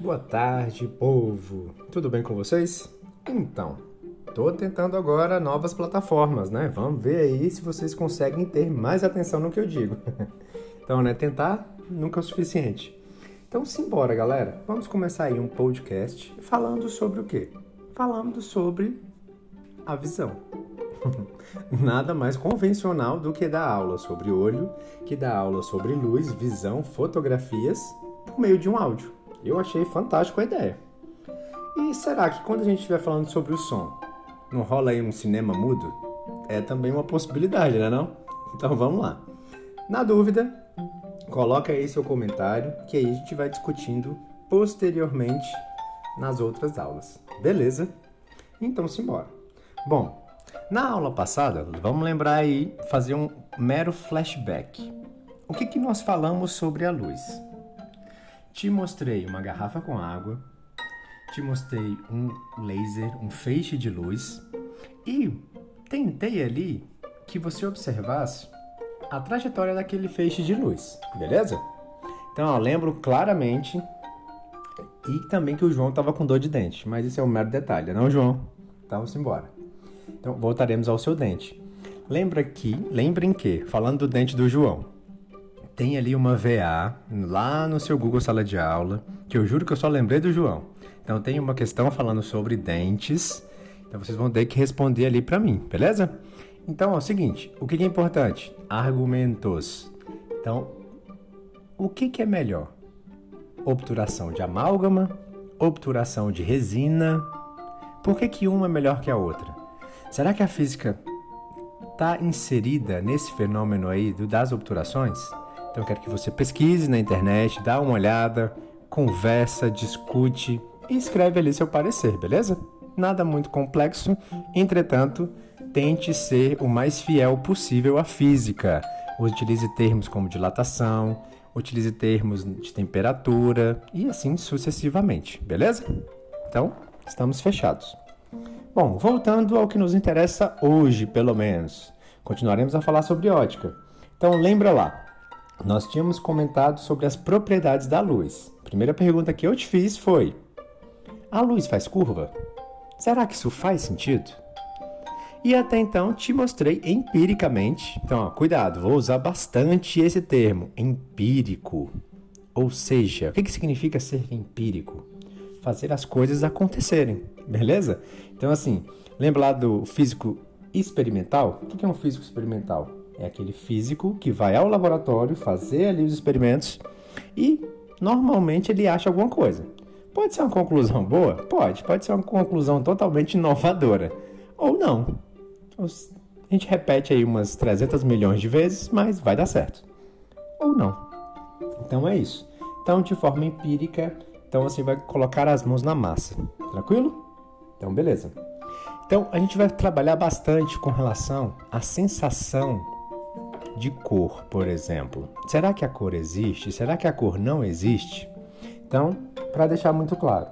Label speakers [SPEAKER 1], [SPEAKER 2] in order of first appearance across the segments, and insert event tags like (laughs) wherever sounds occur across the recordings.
[SPEAKER 1] Boa tarde, povo. Tudo bem com vocês? Então, tô tentando agora novas plataformas, né? Vamos ver aí se vocês conseguem ter mais atenção no que eu digo. (laughs) então, né, tentar nunca é o suficiente. Então, simbora, galera. Vamos começar aí um podcast falando sobre o quê? Falando sobre a visão. (laughs) Nada mais convencional do que dar aula sobre olho, que dar aula sobre luz, visão, fotografias por meio de um áudio. Eu achei fantástico a ideia. E será que quando a gente estiver falando sobre o som, não rola aí um cinema mudo? É também uma possibilidade, né não? Então vamos lá. Na dúvida, coloca aí seu comentário que aí a gente vai discutindo posteriormente nas outras aulas. Beleza? Então simbora. Bom, na aula passada, vamos lembrar aí, fazer um mero flashback. O que, que nós falamos sobre a luz? Te mostrei uma garrafa com água, te mostrei um laser, um feixe de luz e tentei ali que você observasse a trajetória daquele feixe de luz, beleza? Então, eu lembro claramente e também que o João estava com dor de dente, mas isso é um mero detalhe, não, João? Então, embora. Então, voltaremos ao seu dente. Lembra que, lembrem que, falando do dente do João, tem ali uma VA lá no seu Google Sala de Aula, que eu juro que eu só lembrei do João. Então tem uma questão falando sobre dentes. Então vocês vão ter que responder ali para mim, beleza? Então é o seguinte, o que é importante? Argumentos. Então, o que, é melhor? Obturação de amálgama, obturação de resina. Por que, que uma é melhor que a outra? Será que a física está inserida nesse fenômeno aí das obturações? Então eu quero que você pesquise na internet, dá uma olhada, conversa, discute e escreve ali seu parecer, beleza? Nada muito complexo, entretanto, tente ser o mais fiel possível à física. Utilize termos como dilatação, utilize termos de temperatura e assim sucessivamente, beleza? Então, estamos fechados. Bom, voltando ao que nos interessa hoje, pelo menos. Continuaremos a falar sobre ótica. Então, lembra lá, nós tínhamos comentado sobre as propriedades da luz. A primeira pergunta que eu te fiz foi: a luz faz curva? Será que isso faz sentido? E até então te mostrei empiricamente. Então, ó, cuidado, vou usar bastante esse termo, empírico. Ou seja, o que, que significa ser empírico? Fazer as coisas acontecerem, beleza? Então, assim, lembra lá do físico experimental? O que é um físico experimental? É aquele físico que vai ao laboratório fazer ali os experimentos e normalmente ele acha alguma coisa. Pode ser uma conclusão boa? Pode. Pode ser uma conclusão totalmente inovadora. Ou não. A gente repete aí umas 300 milhões de vezes, mas vai dar certo. Ou não. Então é isso. Então, de forma empírica, então você vai colocar as mãos na massa. Tranquilo? Então, beleza. Então, a gente vai trabalhar bastante com relação à sensação de cor, por exemplo. Será que a cor existe? Será que a cor não existe? Então, para deixar muito claro,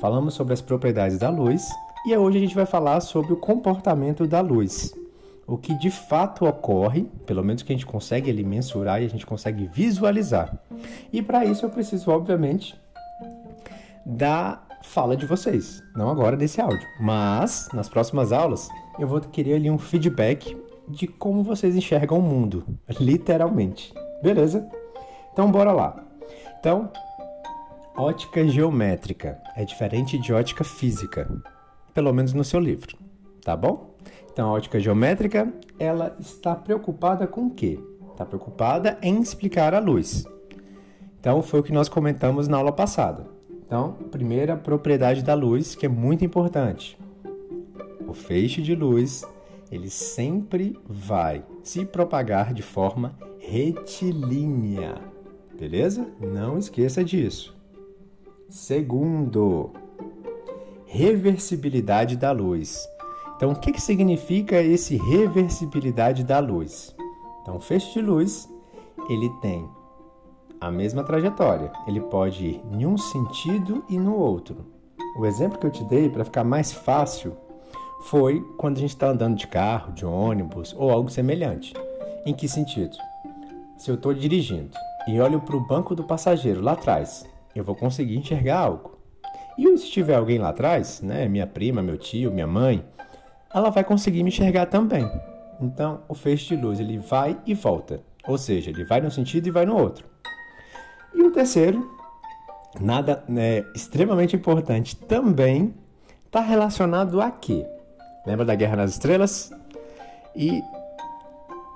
[SPEAKER 1] falamos sobre as propriedades da luz e hoje a gente vai falar sobre o comportamento da luz. O que de fato ocorre, pelo menos que a gente consegue ele mensurar e a gente consegue visualizar. E para isso eu preciso, obviamente, da fala de vocês. Não agora nesse áudio, mas nas próximas aulas eu vou querer ali um feedback de como vocês enxergam o mundo, (laughs) literalmente. Beleza? Então bora lá. Então, ótica geométrica é diferente de ótica física, pelo menos no seu livro, tá bom? Então, a ótica geométrica, ela está preocupada com o quê? Está preocupada em explicar a luz. Então, foi o que nós comentamos na aula passada. Então, primeira propriedade da luz, que é muito importante. O feixe de luz ele sempre vai se propagar de forma retilínea. Beleza? Não esqueça disso. Segundo, reversibilidade da luz. Então, o que, que significa esse reversibilidade da luz? Então, o feixe de luz, ele tem a mesma trajetória. Ele pode ir em um sentido e no outro. O exemplo que eu te dei para ficar mais fácil foi quando a gente está andando de carro, de ônibus ou algo semelhante. Em que sentido? Se eu estou dirigindo e olho para o banco do passageiro lá atrás, eu vou conseguir enxergar algo. E se tiver alguém lá atrás, né, minha prima, meu tio, minha mãe, ela vai conseguir me enxergar também. Então, o feixe de luz ele vai e volta, ou seja, ele vai num sentido e vai no outro. E o terceiro, nada né, extremamente importante também, está relacionado a quê? Lembra da Guerra nas Estrelas? E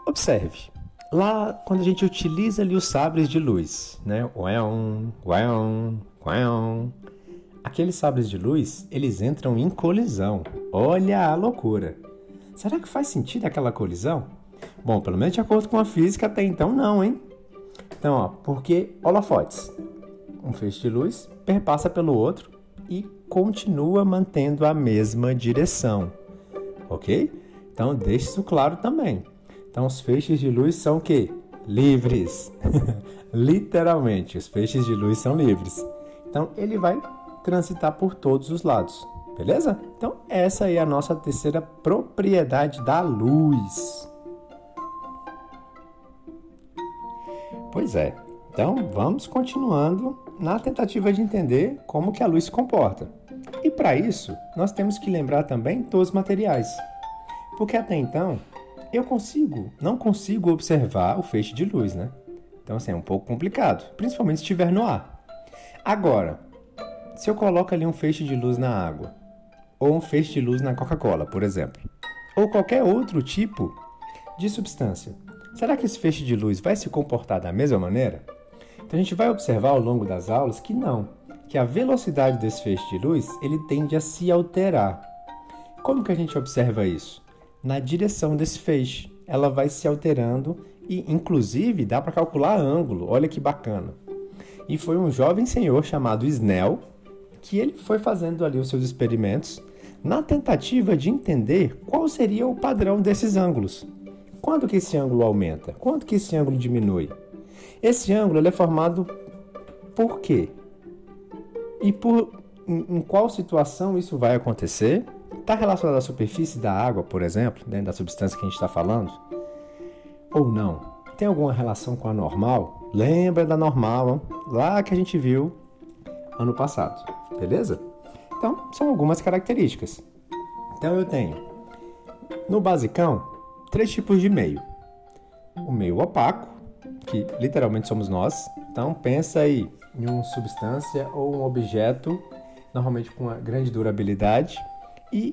[SPEAKER 1] observe, lá quando a gente utiliza ali os sabres de luz, né? Ueon, ueon, ueon, aqueles sabres de luz, eles entram em colisão. Olha a loucura. Será que faz sentido aquela colisão? Bom, pelo menos de acordo com a física até então não, hein? Então, ó, porque holofotes, um feixe de luz perpassa pelo outro e continua mantendo a mesma direção ok? Então deixe isso claro também. Então os feixes de luz são o quê? Livres. (laughs) Literalmente, os feixes de luz são livres. Então ele vai transitar por todos os lados, beleza? Então essa é a nossa terceira propriedade da luz. Pois é. Então vamos continuando na tentativa de entender como que a luz se comporta. E para isso, nós temos que lembrar também dos materiais. Porque até então, eu consigo, não consigo observar o feixe de luz, né? Então, assim, é um pouco complicado, principalmente se estiver no ar. Agora, se eu coloco ali um feixe de luz na água, ou um feixe de luz na Coca-Cola, por exemplo, ou qualquer outro tipo de substância, será que esse feixe de luz vai se comportar da mesma maneira? Então, a gente vai observar ao longo das aulas que não que a velocidade desse feixe de luz ele tende a se alterar. Como que a gente observa isso? Na direção desse feixe, ela vai se alterando e, inclusive, dá para calcular ângulo. Olha que bacana. E foi um jovem senhor chamado Snell que ele foi fazendo ali os seus experimentos na tentativa de entender qual seria o padrão desses ângulos. Quando que esse ângulo aumenta? Quando que esse ângulo diminui? Esse ângulo é formado por quê? E por em, em qual situação isso vai acontecer? Está relacionado à superfície da água, por exemplo, dentro da substância que a gente está falando? Ou não? Tem alguma relação com a normal? Lembra da normal lá que a gente viu ano passado, beleza? Então, são algumas características. Então, eu tenho no basicão três tipos de meio: o meio opaco, que literalmente somos nós. Então, pensa aí em uma substância ou um objeto, normalmente com uma grande durabilidade, e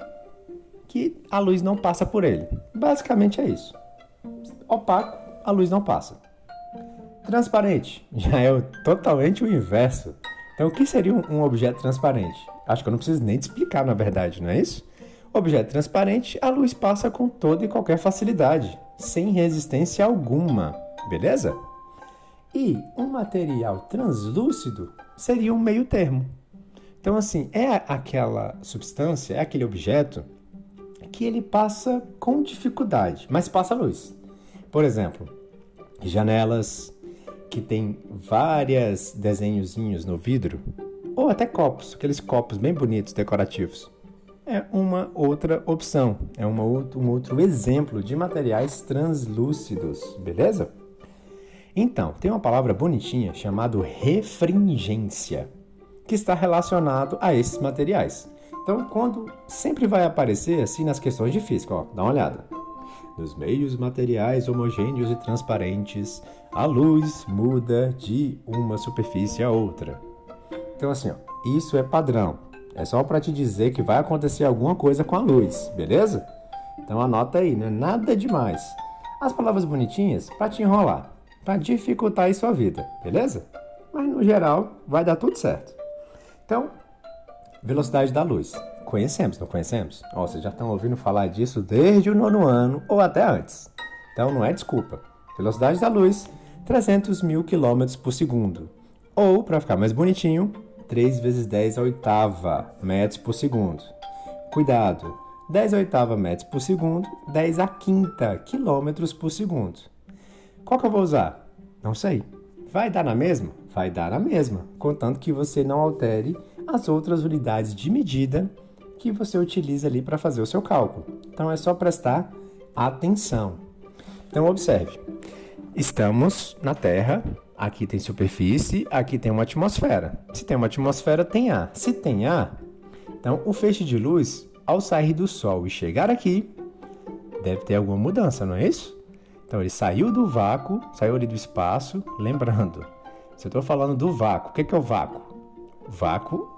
[SPEAKER 1] que a luz não passa por ele. Basicamente é isso. Opaco, a luz não passa. Transparente (laughs) já é totalmente o inverso. Então, o que seria um objeto transparente? Acho que eu não preciso nem te explicar, na verdade, não é isso? Objeto transparente, a luz passa com toda e qualquer facilidade, sem resistência alguma, beleza? E um material translúcido seria um meio termo. Então, assim, é aquela substância, é aquele objeto que ele passa com dificuldade, mas passa luz. Por exemplo, janelas que tem vários desenhozinhos no vidro, ou até copos, aqueles copos bem bonitos, decorativos. É uma outra opção, é uma outro, um outro exemplo de materiais translúcidos, beleza? Então, tem uma palavra bonitinha chamada refringência, que está relacionado a esses materiais. Então, quando sempre vai aparecer assim nas questões de física, ó, dá uma olhada. Nos meios materiais homogêneos e transparentes, a luz muda de uma superfície a outra. Então, assim, ó, isso é padrão. É só para te dizer que vai acontecer alguma coisa com a luz, beleza? Então anota aí, não é nada demais. As palavras bonitinhas para te enrolar para dificultar aí sua vida, beleza? Mas no geral vai dar tudo certo. Então, velocidade da luz. Conhecemos, não conhecemos? Ó, vocês já estão ouvindo falar disso desde o nono ano ou até antes. Então não é desculpa. Velocidade da luz, 300 mil quilômetros por segundo. Ou, para ficar mais bonitinho, 3 vezes 10 a oitava metros por segundo. Cuidado, 10 a oitava metros por segundo, 10 a quinta quilômetros por segundo. Qual que eu vou usar? Não sei. Vai dar na mesma? Vai dar na mesma, contanto que você não altere as outras unidades de medida que você utiliza ali para fazer o seu cálculo. Então é só prestar atenção. Então observe. Estamos na Terra aqui tem superfície, aqui tem uma atmosfera. Se tem uma atmosfera, tem ar. Se tem ar, então o feixe de luz, ao sair do Sol e chegar aqui, deve ter alguma mudança, não é isso? Então ele saiu do vácuo, saiu ali do espaço, lembrando, se eu estou falando do vácuo, o que é o vácuo? Vácuo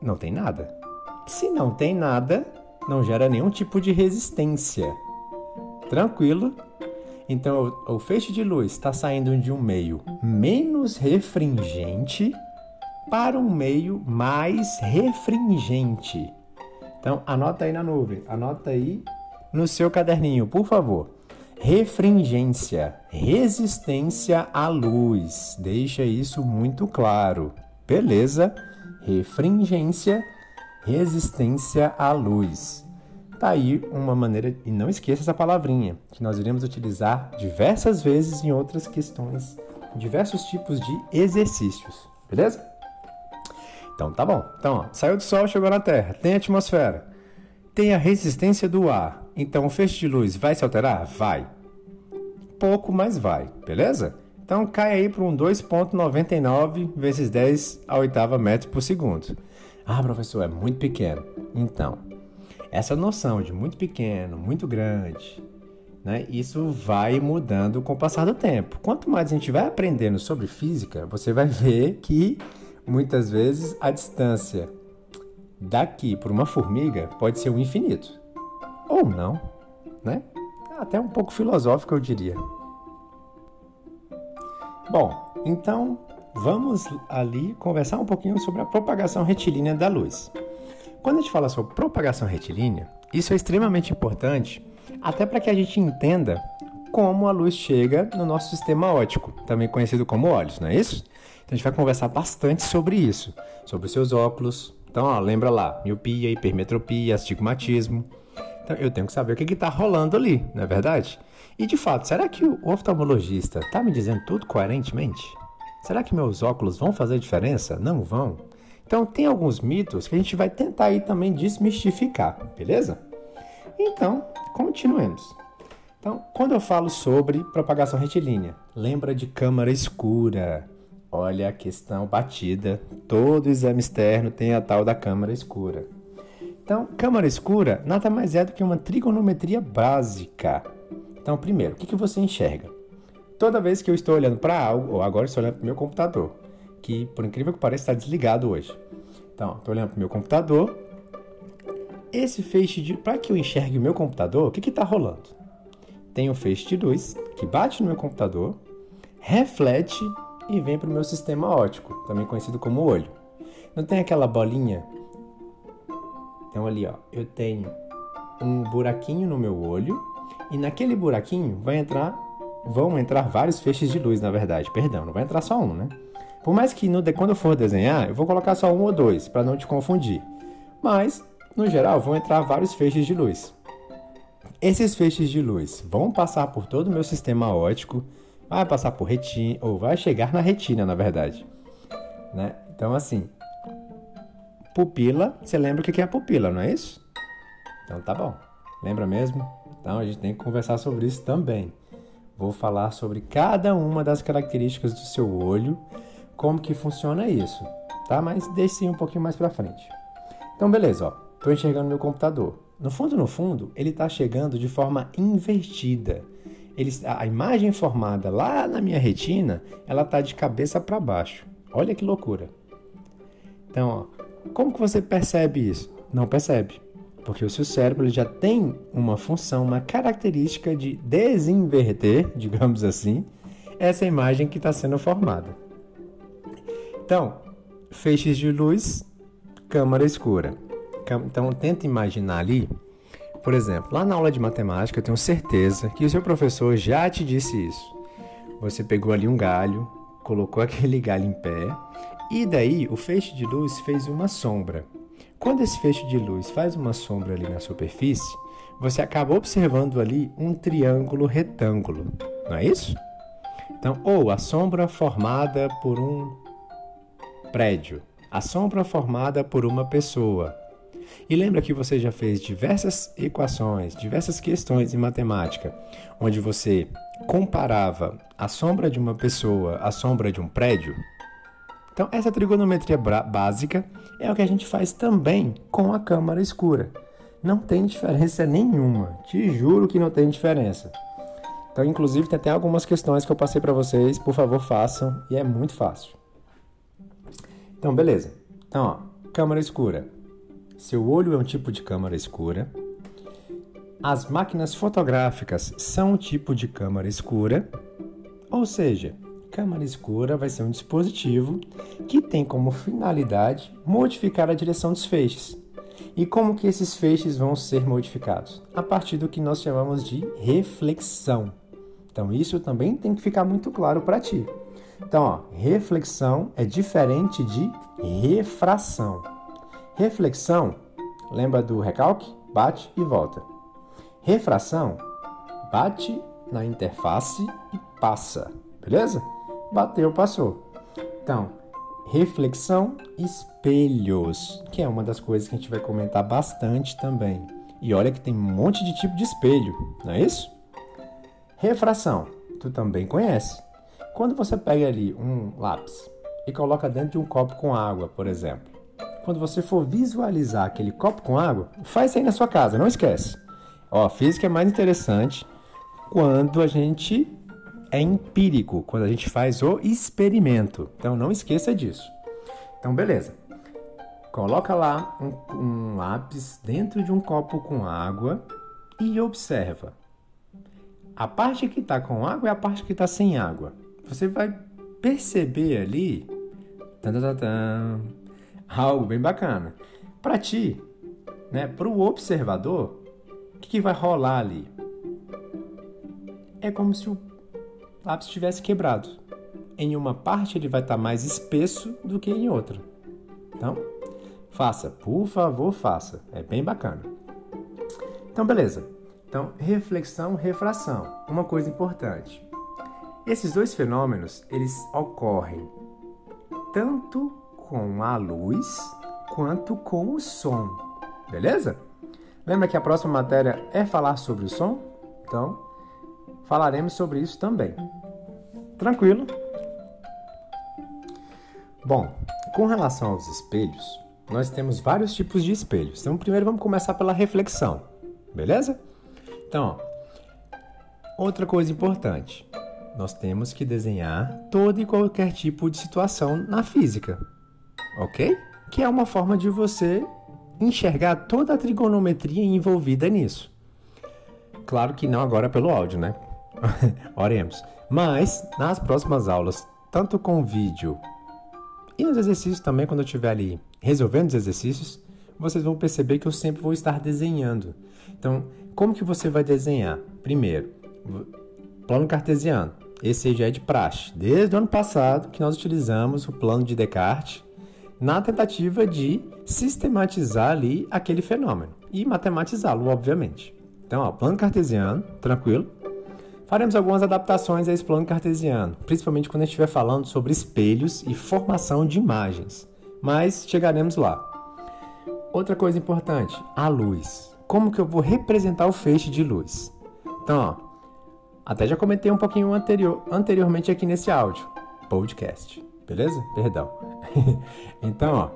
[SPEAKER 1] não tem nada. Se não tem nada, não gera nenhum tipo de resistência. Tranquilo? Então o feixe de luz está saindo de um meio menos refringente para um meio mais refringente. Então anota aí na nuvem, anota aí no seu caderninho, por favor. Refringência, resistência à luz. Deixa isso muito claro. Beleza? Refringência, resistência à luz. Tá aí uma maneira, e não esqueça essa palavrinha, que nós iremos utilizar diversas vezes em outras questões, diversos tipos de exercícios, beleza? Então tá bom. Então, ó, saiu do Sol, chegou na Terra, tem atmosfera, tem a resistência do ar. Então o feixe de luz vai se alterar? Vai. Pouco, mas vai, beleza? Então cai aí para um 2,99 vezes 10 a oitava metros por segundo. Ah, professor, é muito pequeno. Então, essa noção de muito pequeno, muito grande, né, isso vai mudando com o passar do tempo. Quanto mais a gente vai aprendendo sobre física, você vai ver que muitas vezes a distância daqui para uma formiga pode ser um infinito. Ou não, né? Até um pouco filosófico, eu diria. Bom, então vamos ali conversar um pouquinho sobre a propagação retilínea da luz. Quando a gente fala sobre propagação retilínea, isso é extremamente importante até para que a gente entenda como a luz chega no nosso sistema óptico, também conhecido como olhos, não é isso? Então a gente vai conversar bastante sobre isso, sobre os seus óculos. Então, ó, lembra lá, miopia, hipermetropia, astigmatismo. Então eu tenho que saber o que está rolando ali, não é verdade? E de fato, será que o oftalmologista está me dizendo tudo coerentemente? Será que meus óculos vão fazer diferença? Não vão? Então tem alguns mitos que a gente vai tentar aí também desmistificar, beleza? Então, continuemos. Então, quando eu falo sobre propagação retilínea, lembra de câmara escura. Olha a questão batida. Todo exame externo tem a tal da câmara escura. Então, câmara escura nada mais é do que uma trigonometria básica. Então, primeiro, o que, que você enxerga? Toda vez que eu estou olhando para algo, ou agora estou olhando para o meu computador, que por incrível que pareça está desligado hoje. Então, estou olhando para o meu computador. Esse feixe de. Para que eu enxergue o meu computador, o que está rolando? Tem um feixe de luz que bate no meu computador, reflete e vem para o meu sistema óptico, também conhecido como olho. Não tem aquela bolinha? Então, ali, ó, eu tenho um buraquinho no meu olho e naquele buraquinho vai entrar, vão entrar vários feixes de luz, na verdade. Perdão, não vai entrar só um, né? Por mais que no, quando eu for desenhar, eu vou colocar só um ou dois, para não te confundir. Mas, no geral, vão entrar vários feixes de luz. Esses feixes de luz vão passar por todo o meu sistema óptico, vai passar por retina, ou vai chegar na retina, na verdade. Né? Então, assim, pupila, você lembra o que é a pupila, não é isso? Então tá bom. Lembra mesmo? Então a gente tem que conversar sobre isso também. Vou falar sobre cada uma das características do seu olho, como que funciona isso, tá? Mas deixe um pouquinho mais para frente. Então beleza, ó. Tô enxergando meu computador. No fundo, no fundo, ele está chegando de forma invertida. Ele, a imagem formada lá na minha retina, ela tá de cabeça para baixo. Olha que loucura. Então, ó, como que você percebe isso? Não percebe porque o seu cérebro já tem uma função, uma característica de desinverter, (laughs) digamos assim, essa imagem que está sendo formada. Então, feixes de luz, câmara escura. Então, tenta imaginar ali, por exemplo, lá na aula de matemática, eu tenho certeza que o seu professor já te disse isso. Você pegou ali um galho, colocou (laughs) aquele galho em pé, e daí o feixe de luz fez uma sombra. Quando esse feixe de luz faz uma sombra ali na superfície, você acaba observando ali um triângulo retângulo, não é isso? Então, ou a sombra formada por um prédio, a sombra formada por uma pessoa. E lembra que você já fez diversas equações, diversas questões em matemática, onde você comparava a sombra de uma pessoa à sombra de um prédio, então essa trigonometria básica é o que a gente faz também com a câmara escura. Não tem diferença nenhuma, te juro que não tem diferença. Então, inclusive, tem até algumas questões que eu passei para vocês, por favor, façam, e é muito fácil. Então, beleza. Então, ó, câmara escura. Seu olho é um tipo de câmara escura. As máquinas fotográficas são um tipo de câmara escura, ou seja, câmara escura vai ser um dispositivo que tem como finalidade modificar a direção dos feixes. E como que esses feixes vão ser modificados? A partir do que nós chamamos de reflexão. Então isso também tem que ficar muito claro para ti. Então, ó, reflexão é diferente de refração. Reflexão, lembra do recalque? Bate e volta. Refração, bate na interface e passa, beleza? Bateu, passou. Então, reflexão, espelhos, que é uma das coisas que a gente vai comentar bastante também. E olha que tem um monte de tipo de espelho, não é isso? Refração, tu também conhece. Quando você pega ali um lápis e coloca dentro de um copo com água, por exemplo, quando você for visualizar aquele copo com água, faz isso aí na sua casa, não esquece. Ó, física é mais interessante quando a gente é empírico, quando a gente faz o experimento. Então não esqueça disso. Então beleza. Coloca lá um, um lápis dentro de um copo com água e observa. A parte que está com água é a parte que está sem água. Você vai perceber ali tan, tan, tan, algo bem bacana. Para ti, né, para o observador, o que, que vai rolar ali? É como se o lápis tivesse quebrado. Em uma parte ele vai estar tá mais espesso do que em outra. Então, faça, por favor, faça. É bem bacana. Então, beleza. Então, reflexão, refração. Uma coisa importante. Esses dois fenômenos, eles ocorrem tanto com a luz quanto com o som. Beleza? Lembra que a próxima matéria é falar sobre o som? Então, falaremos sobre isso também. Tranquilo? Bom, com relação aos espelhos, nós temos vários tipos de espelhos. Então, primeiro vamos começar pela reflexão, beleza? Então, ó, outra coisa importante: nós temos que desenhar todo e qualquer tipo de situação na física, ok? Que é uma forma de você enxergar toda a trigonometria envolvida nisso. Claro que não agora pelo áudio, né? (laughs) Oremos. Mas nas próximas aulas, tanto com vídeo e nos exercícios também, quando eu estiver ali resolvendo os exercícios, vocês vão perceber que eu sempre vou estar desenhando. Então, como que você vai desenhar? Primeiro, plano cartesiano. Esse já é de praxe. Desde o ano passado que nós utilizamos o plano de Descartes na tentativa de sistematizar ali aquele fenômeno e matematizá-lo, obviamente. Então, ó, plano cartesiano, tranquilo. Faremos algumas adaptações a esse plano cartesiano, principalmente quando estiver falando sobre espelhos e formação de imagens. Mas chegaremos lá. Outra coisa importante, a luz. Como que eu vou representar o feixe de luz? Então, ó, até já comentei um pouquinho anterior, anteriormente aqui nesse áudio, podcast, beleza? Perdão. (laughs) então,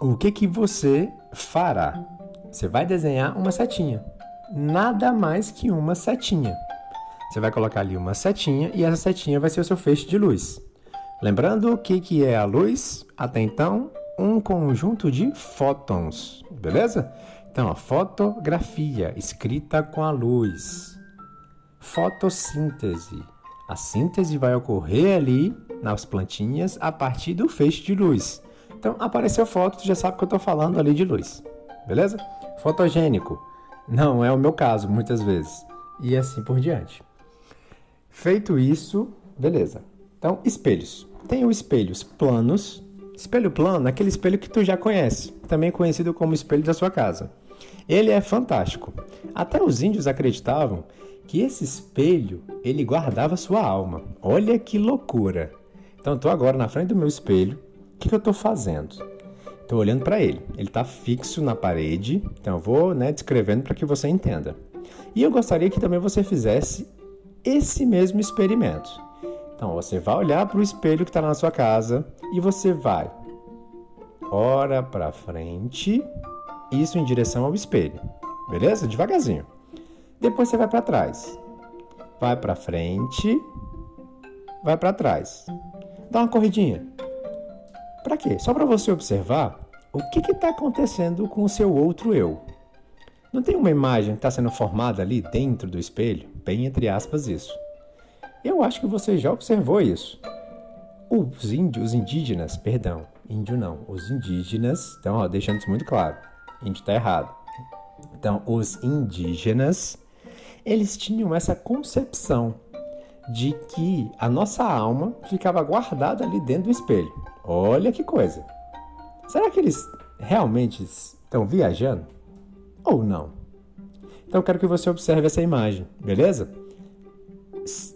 [SPEAKER 1] ó, o que que você fará? Você vai desenhar uma setinha. Nada mais que uma setinha. Você vai colocar ali uma setinha e essa setinha vai ser o seu feixe de luz. Lembrando o que, que é a luz? Até então, um conjunto de fótons, beleza? Então, a fotografia escrita com a luz. Fotossíntese. A síntese vai ocorrer ali nas plantinhas a partir do feixe de luz. Então, apareceu foto, tu já sabe que eu estou falando ali de luz, beleza? Fotogênico. Não é o meu caso, muitas vezes. E assim por diante. Feito isso, beleza. Então, espelhos. Tem os espelhos planos. Espelho plano, aquele espelho que tu já conhece, também conhecido como espelho da sua casa. Ele é fantástico. Até os índios acreditavam que esse espelho ele guardava sua alma. Olha que loucura! Então, estou agora na frente do meu espelho. O que, que eu estou fazendo? Estou olhando para ele. Ele está fixo na parede. Então, eu vou né, descrevendo para que você entenda. E eu gostaria que também você fizesse esse mesmo experimento. Então você vai olhar para o espelho que está na sua casa e você vai ora para frente, isso em direção ao espelho, beleza? Devagarzinho. Depois você vai para trás, vai para frente, vai para trás. Dá uma corridinha. Para quê? Só para você observar o que está acontecendo com o seu outro eu. Não tem uma imagem que está sendo formada ali dentro do espelho? Bem entre aspas isso. Eu acho que você já observou isso. Os índios, os indígenas, perdão, índio não, os indígenas, então ó, deixando isso muito claro, índio está errado. Então, os indígenas, eles tinham essa concepção de que a nossa alma ficava guardada ali dentro do espelho. Olha que coisa! Será que eles realmente estão viajando? Ou não? Então eu quero que você observe essa imagem, beleza?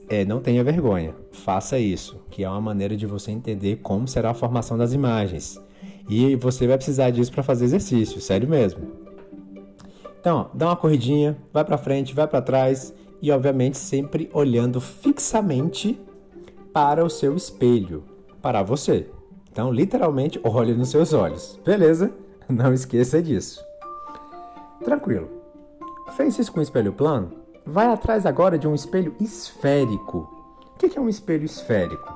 [SPEAKER 1] É, não tenha vergonha, faça isso, que é uma maneira de você entender como será a formação das imagens. E você vai precisar disso para fazer exercício, sério mesmo. Então, ó, dá uma corridinha, vai para frente, vai para trás e obviamente sempre olhando fixamente para o seu espelho, para você. Então, literalmente, olhe nos seus olhos. Beleza? (laughs) Não esqueça disso. Tranquilo. Fez isso com espelho plano? Vai atrás agora de um espelho esférico. O que é um espelho esférico?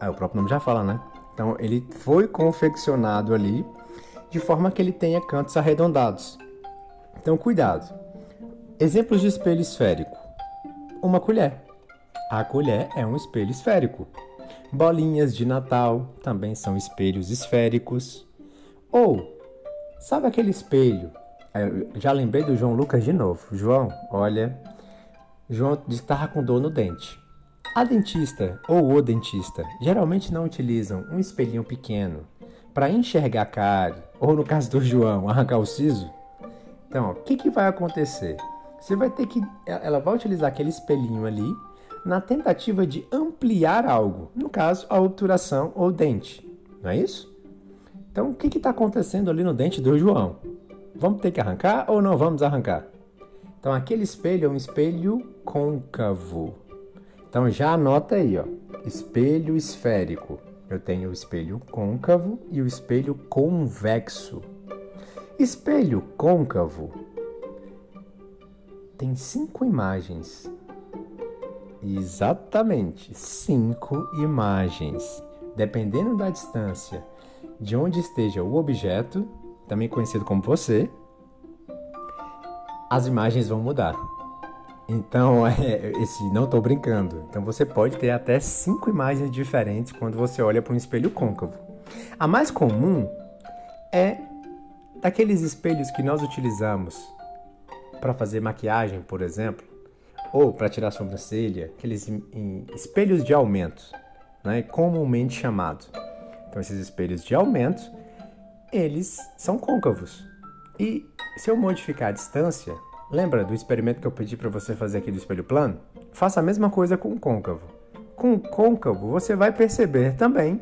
[SPEAKER 1] Ah, o próprio nome já fala, né? Então, ele foi confeccionado ali de forma que ele tenha cantos arredondados. Então, cuidado. Exemplos de espelho esférico: uma colher. A colher é um espelho esférico. Bolinhas de Natal também são espelhos esféricos. Ou, sabe aquele espelho? Já lembrei do João Lucas de novo. João, olha, João estava com dor no dente. A dentista ou o dentista geralmente não utilizam um espelhinho pequeno para enxergar a cara, ou no caso do João, (laughs) arrancar o siso. Então, o que, que vai acontecer? Você vai ter que. Ela vai utilizar aquele espelhinho ali na tentativa de ampliar algo, no caso, a obturação ou dente, não é isso? Então, o que está acontecendo ali no dente do João? Vamos ter que arrancar ou não vamos arrancar? Então, aquele espelho é um espelho côncavo. Então, já anota aí, ó, espelho esférico. Eu tenho o espelho côncavo e o espelho convexo. Espelho côncavo tem cinco imagens Exatamente, cinco imagens. Dependendo da distância de onde esteja o objeto, também conhecido como você, as imagens vão mudar. Então, (laughs) é, esse não estou brincando. Então, você pode ter até cinco imagens diferentes quando você olha para um espelho côncavo. A mais comum é daqueles espelhos que nós utilizamos para fazer maquiagem, por exemplo, ou para tirar sobrancelha, aqueles espelhos de aumento, né, comumente chamado. Então esses espelhos de aumento, eles são côncavos. E se eu modificar a distância, lembra do experimento que eu pedi para você fazer aqui do espelho plano? Faça a mesma coisa com o côncavo. Com o côncavo, você vai perceber também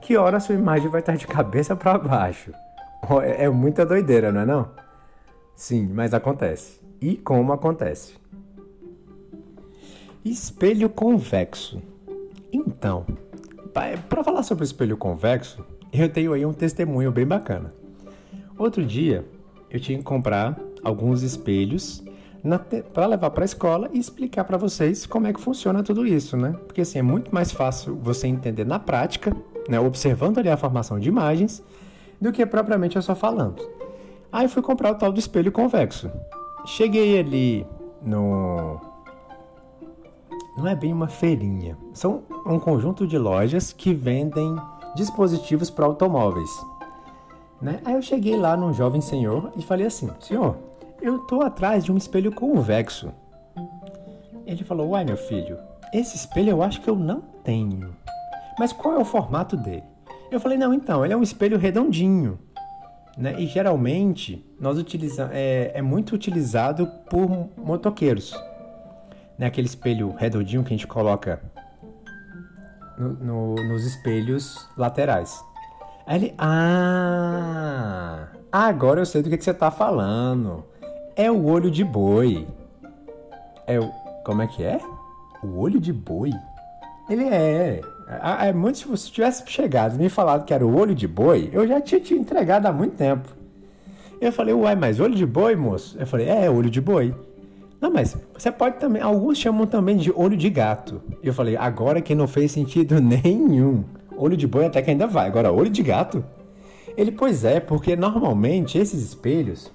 [SPEAKER 1] que hora a sua imagem vai estar de cabeça para baixo. É, é muita doideira, não é não? Sim, mas acontece. E como acontece? Espelho convexo. Então, para falar sobre o espelho convexo, eu tenho aí um testemunho bem bacana. Outro dia, eu tinha que comprar alguns espelhos para levar para a escola e explicar para vocês como é que funciona tudo isso, né? Porque assim é muito mais fácil você entender na prática, né, observando ali a formação de imagens, do que propriamente eu só falando. Aí fui comprar o tal do espelho convexo. Cheguei ali no não é bem uma feirinha. São um conjunto de lojas que vendem dispositivos para automóveis. Né? Aí eu cheguei lá num jovem senhor e falei assim: Senhor, eu estou atrás de um espelho convexo. Ele falou: Uai, meu filho, esse espelho eu acho que eu não tenho. Mas qual é o formato dele? Eu falei: Não, então, ele é um espelho redondinho. Né? E geralmente nós utilizamos, é, é muito utilizado por motoqueiros né, aquele espelho redondinho que a gente coloca no, no, nos espelhos laterais. Aí ele, ah, agora eu sei do que, que você está falando. É o olho de boi. É o, Como é que é? O olho de boi? Ele é. é, é muito, se você tivesse chegado e me falado que era o olho de boi, eu já tinha te entregado há muito tempo. Eu falei, uai, mas olho de boi, moço? Eu falei, é, olho de boi. Não, mas você pode também. Alguns chamam também de olho de gato. Eu falei, agora que não fez sentido (laughs) nenhum. Olho de boi até que ainda vai. Agora, olho de gato? Ele, pois é, porque normalmente esses espelhos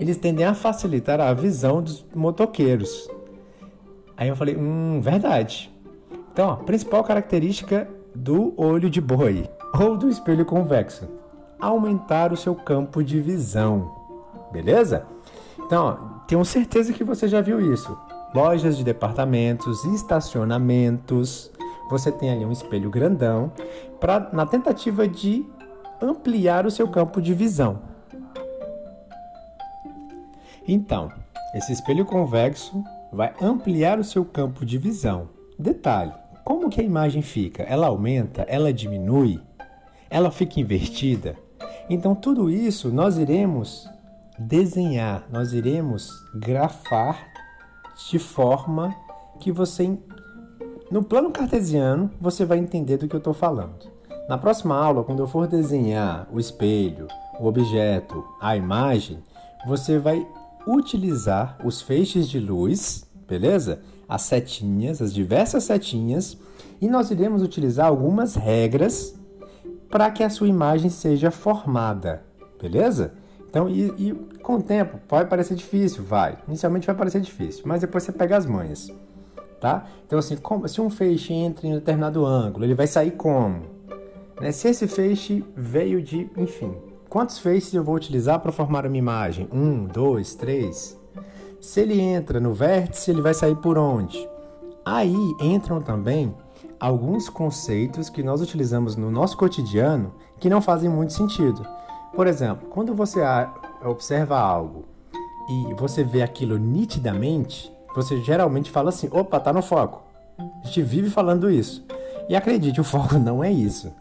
[SPEAKER 1] eles tendem a facilitar a visão dos motoqueiros. Aí eu falei, hum, verdade. Então, a principal característica do olho de boi (laughs) ou do espelho convexo, aumentar o seu campo de visão. Beleza? Então, ó, tenho certeza que você já viu isso. Lojas de departamentos, estacionamentos, você tem ali um espelho grandão para na tentativa de ampliar o seu campo de visão. Então, esse espelho convexo vai ampliar o seu campo de visão. Detalhe: como que a imagem fica? Ela aumenta? Ela diminui? Ela fica invertida? Então, tudo isso nós iremos desenhar, nós iremos grafar de forma que você, no plano cartesiano, você vai entender do que eu estou falando. Na próxima aula, quando eu for desenhar o espelho, o objeto, a imagem, você vai utilizar os feixes de luz, beleza? As setinhas, as diversas setinhas, e nós iremos utilizar algumas regras para que a sua imagem seja formada, beleza? Então, e, e, com o tempo, pode parecer difícil, vai. Inicialmente vai parecer difícil, mas depois você pega as manhas, tá? Então, assim, como, se um feixe entra em um determinado ângulo, ele vai sair como? Né? Se esse feixe veio de, enfim, Quantos faces eu vou utilizar para formar uma imagem? Um, dois, três. Se ele entra no vértice, ele vai sair por onde? Aí entram também alguns conceitos que nós utilizamos no nosso cotidiano que não fazem muito sentido. Por exemplo, quando você observa algo e você vê aquilo nitidamente, você geralmente fala assim: opa, tá no foco. A gente vive falando isso. E acredite, o foco não é isso.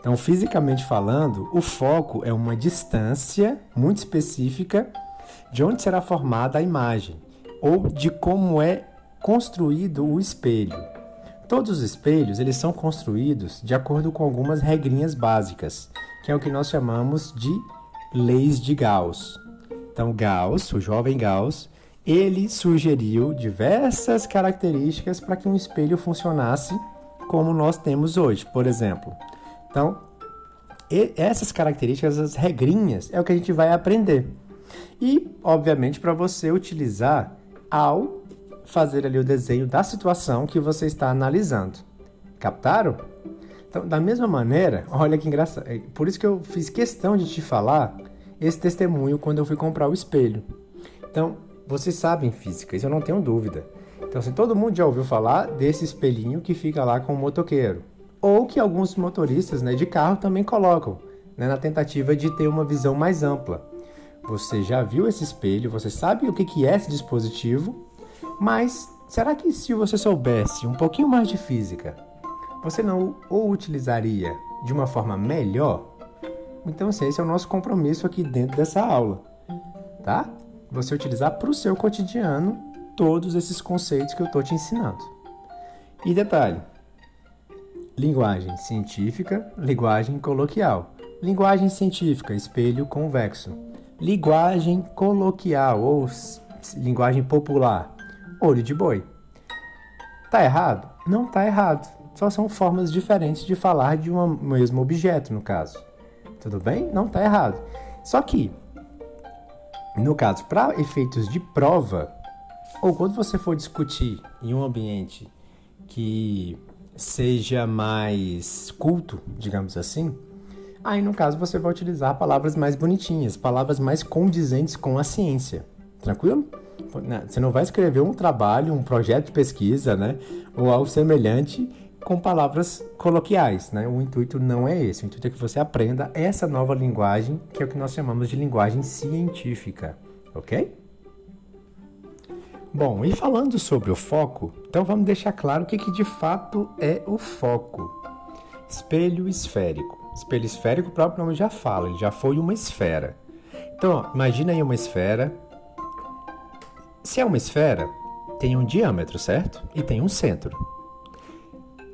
[SPEAKER 1] Então, fisicamente falando, o foco é uma distância muito específica de onde será formada a imagem ou de como é construído o espelho. Todos os espelhos eles são construídos de acordo com algumas regrinhas básicas, que é o que nós chamamos de leis de Gauss. Então, Gauss, o jovem Gauss, ele sugeriu diversas características para que um espelho funcionasse como nós temos hoje. Por exemplo, então, essas características, as regrinhas, é o que a gente vai aprender. E, obviamente, para você utilizar ao fazer ali o desenho da situação que você está analisando. Captaram? Então, da mesma maneira, olha que engraçado. É por isso que eu fiz questão de te falar esse testemunho quando eu fui comprar o espelho. Então, vocês sabem física, isso eu não tenho dúvida. Então, assim, todo mundo já ouviu falar desse espelhinho que fica lá com o motoqueiro ou que alguns motoristas né, de carro também colocam, né, na tentativa de ter uma visão mais ampla. Você já viu esse espelho, você sabe o que é esse dispositivo, mas será que se você soubesse um pouquinho mais de física, você não o utilizaria de uma forma melhor? Então, assim, esse é o nosso compromisso aqui dentro dessa aula, tá? Você utilizar para o seu cotidiano todos esses conceitos que eu estou te ensinando. E detalhe, Linguagem científica, linguagem coloquial. Linguagem científica, espelho convexo. Linguagem coloquial ou linguagem popular, olho de boi. Tá errado? Não tá errado. Só são formas diferentes de falar de um mesmo objeto, no caso. Tudo bem? Não tá errado. Só que, no caso, para efeitos de prova, ou quando você for discutir em um ambiente que seja mais culto, digamos assim, aí no caso você vai utilizar palavras mais bonitinhas, palavras mais condizentes com a ciência. Tranquilo? Você não vai escrever um trabalho, um projeto de pesquisa, né, ou algo semelhante com palavras coloquiais, né? O intuito não é esse. O intuito é que você aprenda essa nova linguagem, que é o que nós chamamos de linguagem científica, ok? Bom, e falando sobre o foco, então vamos deixar claro o que, que de fato é o foco. Espelho esférico. Espelho esférico, o próprio nome já fala, ele já foi uma esfera. Então, ó, imagina aí uma esfera. Se é uma esfera, tem um diâmetro, certo? E tem um centro.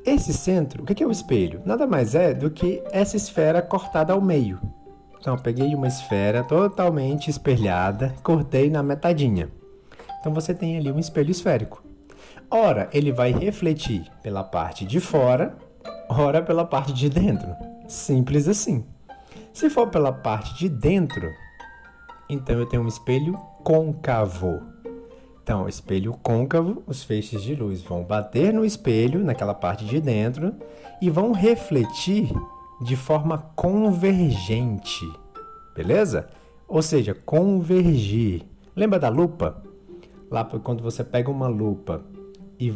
[SPEAKER 1] Esse centro, o que é o espelho? Nada mais é do que essa esfera cortada ao meio. Então, peguei uma esfera totalmente espelhada, cortei na metadinha. Então, você tem ali um espelho esférico. Ora, ele vai refletir pela parte de fora, ora pela parte de dentro. Simples assim. Se for pela parte de dentro, então eu tenho um espelho côncavo. Então, espelho côncavo, os feixes de luz vão bater no espelho, naquela parte de dentro, e vão refletir de forma convergente. Beleza? Ou seja, convergir. Lembra da lupa? Lá quando você pega uma lupa e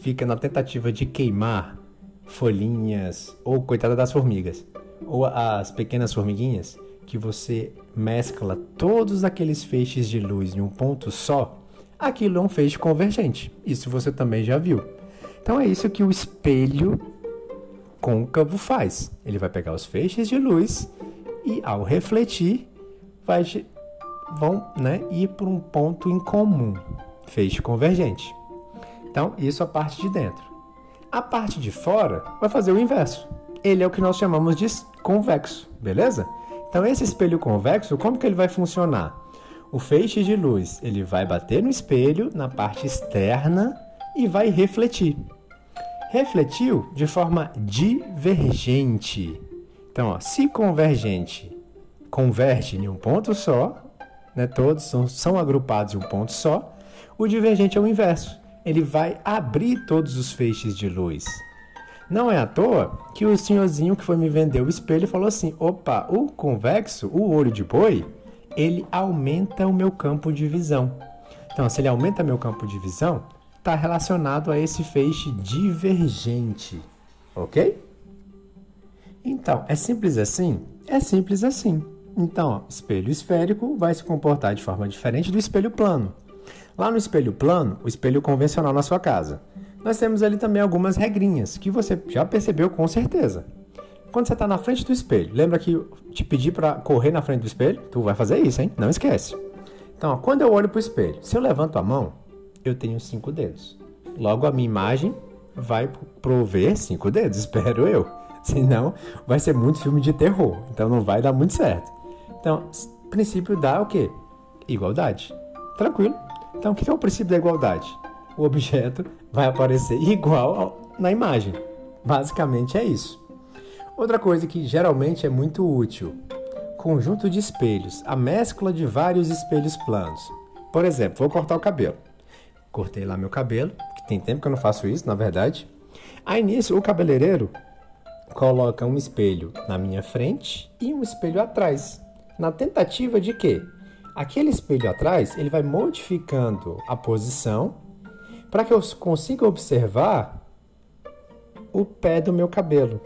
[SPEAKER 1] fica na tentativa de queimar folhinhas ou coitada das formigas, ou as pequenas formiguinhas, que você mescla todos aqueles feixes de luz em um ponto só, aquilo é um feixe convergente. Isso você também já viu. Então é isso que o espelho côncavo faz. Ele vai pegar os feixes de luz e ao refletir vai vão né, ir para um ponto em comum, feixe convergente. Então, isso a parte de dentro. A parte de fora vai fazer o inverso. Ele é o que nós chamamos de convexo, beleza? Então, esse espelho convexo, como que ele vai funcionar? O feixe de luz ele vai bater no espelho na parte externa e vai refletir. Refletiu de forma divergente. Então, ó, se convergente converte em um ponto só, né, todos são, são agrupados em um ponto só, o divergente é o inverso. Ele vai abrir todos os feixes de luz. Não é à toa que o senhorzinho que foi me vender o espelho falou assim: opa, o convexo, o olho de boi, ele aumenta o meu campo de visão. Então, se ele aumenta meu campo de visão, está relacionado a esse feixe divergente, ok? Então, é simples assim? É simples assim. Então, ó, espelho esférico vai se comportar de forma diferente do espelho plano. Lá no espelho plano, o espelho convencional na sua casa, nós temos ali também algumas regrinhas que você já percebeu com certeza. Quando você está na frente do espelho, lembra que te pedi para correr na frente do espelho? Tu vai fazer isso, hein? Não esquece. Então, ó, quando eu olho para o espelho, se eu levanto a mão, eu tenho cinco dedos. Logo, a minha imagem vai prover cinco dedos, (laughs) espero eu. Senão, vai ser muito filme de terror. Então, não vai dar muito certo. Então, princípio dá o quê? Igualdade. Tranquilo. Então, o que é o princípio da igualdade? O objeto vai aparecer (laughs) igual na imagem. Basicamente é isso. Outra coisa que geralmente é muito útil: conjunto de espelhos, a mescla de vários espelhos planos. Por exemplo, vou cortar o cabelo. Cortei lá meu cabelo, que tem tempo que eu não faço isso, na verdade. Aí nisso, o cabeleireiro coloca um espelho na minha frente e um espelho atrás, na tentativa de que aquele espelho atrás ele vai modificando a posição para que eu consiga observar o pé do meu cabelo,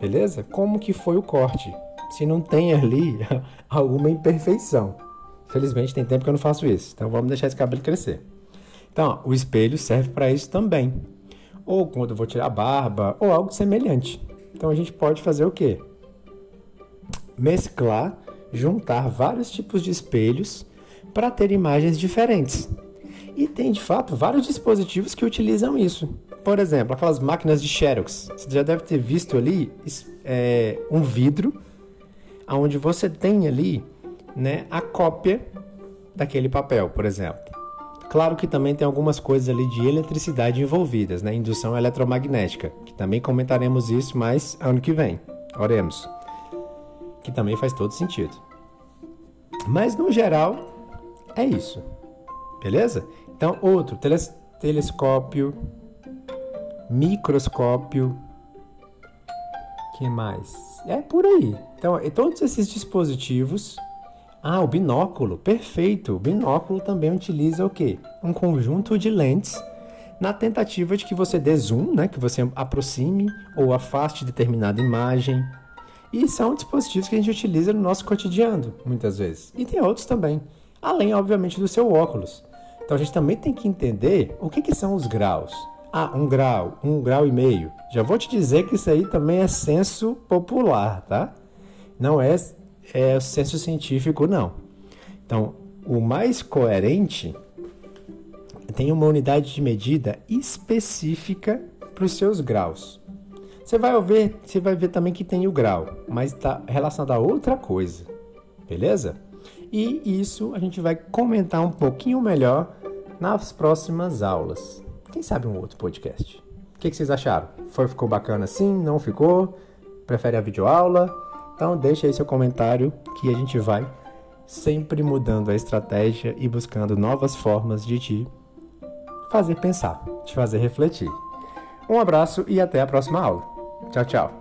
[SPEAKER 1] beleza? Como que foi o corte? Se não tem ali (laughs) alguma imperfeição. Felizmente tem tempo que eu não faço isso, então vamos deixar esse cabelo crescer. Então, ó, o espelho serve para isso também. Ou quando eu vou tirar a barba, ou algo semelhante. Então a gente pode fazer o quê? Mesclar, juntar vários tipos de espelhos para ter imagens diferentes. E tem de fato vários dispositivos que utilizam isso. Por exemplo, aquelas máquinas de Xerox. Você já deve ter visto ali é, um vidro onde você tem ali né, a cópia daquele papel, por exemplo. Claro que também tem algumas coisas ali de eletricidade envolvidas, né? Indução eletromagnética, que também comentaremos isso mais ano que vem. Oremos. Que também faz todo sentido. Mas no geral, é isso. Beleza? Então, outro, teles telescópio, microscópio, que mais? É por aí. Então, todos esses dispositivos. Ah, o binóculo, perfeito. O binóculo também utiliza o quê? Um conjunto de lentes na tentativa de que você dê zoom, né? Que você aproxime ou afaste determinada imagem. E são dispositivos que a gente utiliza no nosso cotidiano, muitas vezes. E tem outros também, além, obviamente, do seu óculos. Então a gente também tem que entender o que, que são os graus. Ah, um grau, um grau e meio. Já vou te dizer que isso aí também é senso popular, tá? Não é, é senso científico, não. Então, o mais coerente tem uma unidade de medida específica para os seus graus. Você vai ver, você vai ver também que tem o grau, mas está relacionado a outra coisa, beleza? E isso a gente vai comentar um pouquinho melhor nas próximas aulas. Quem sabe um outro podcast. O que, que vocês acharam? Foi, ficou bacana assim? Não ficou? Prefere a videoaula? Então deixa aí seu comentário que a gente vai sempre mudando a estratégia e buscando novas formas de te fazer pensar, te fazer refletir. Um abraço e até a próxima aula. Tchau, tchau.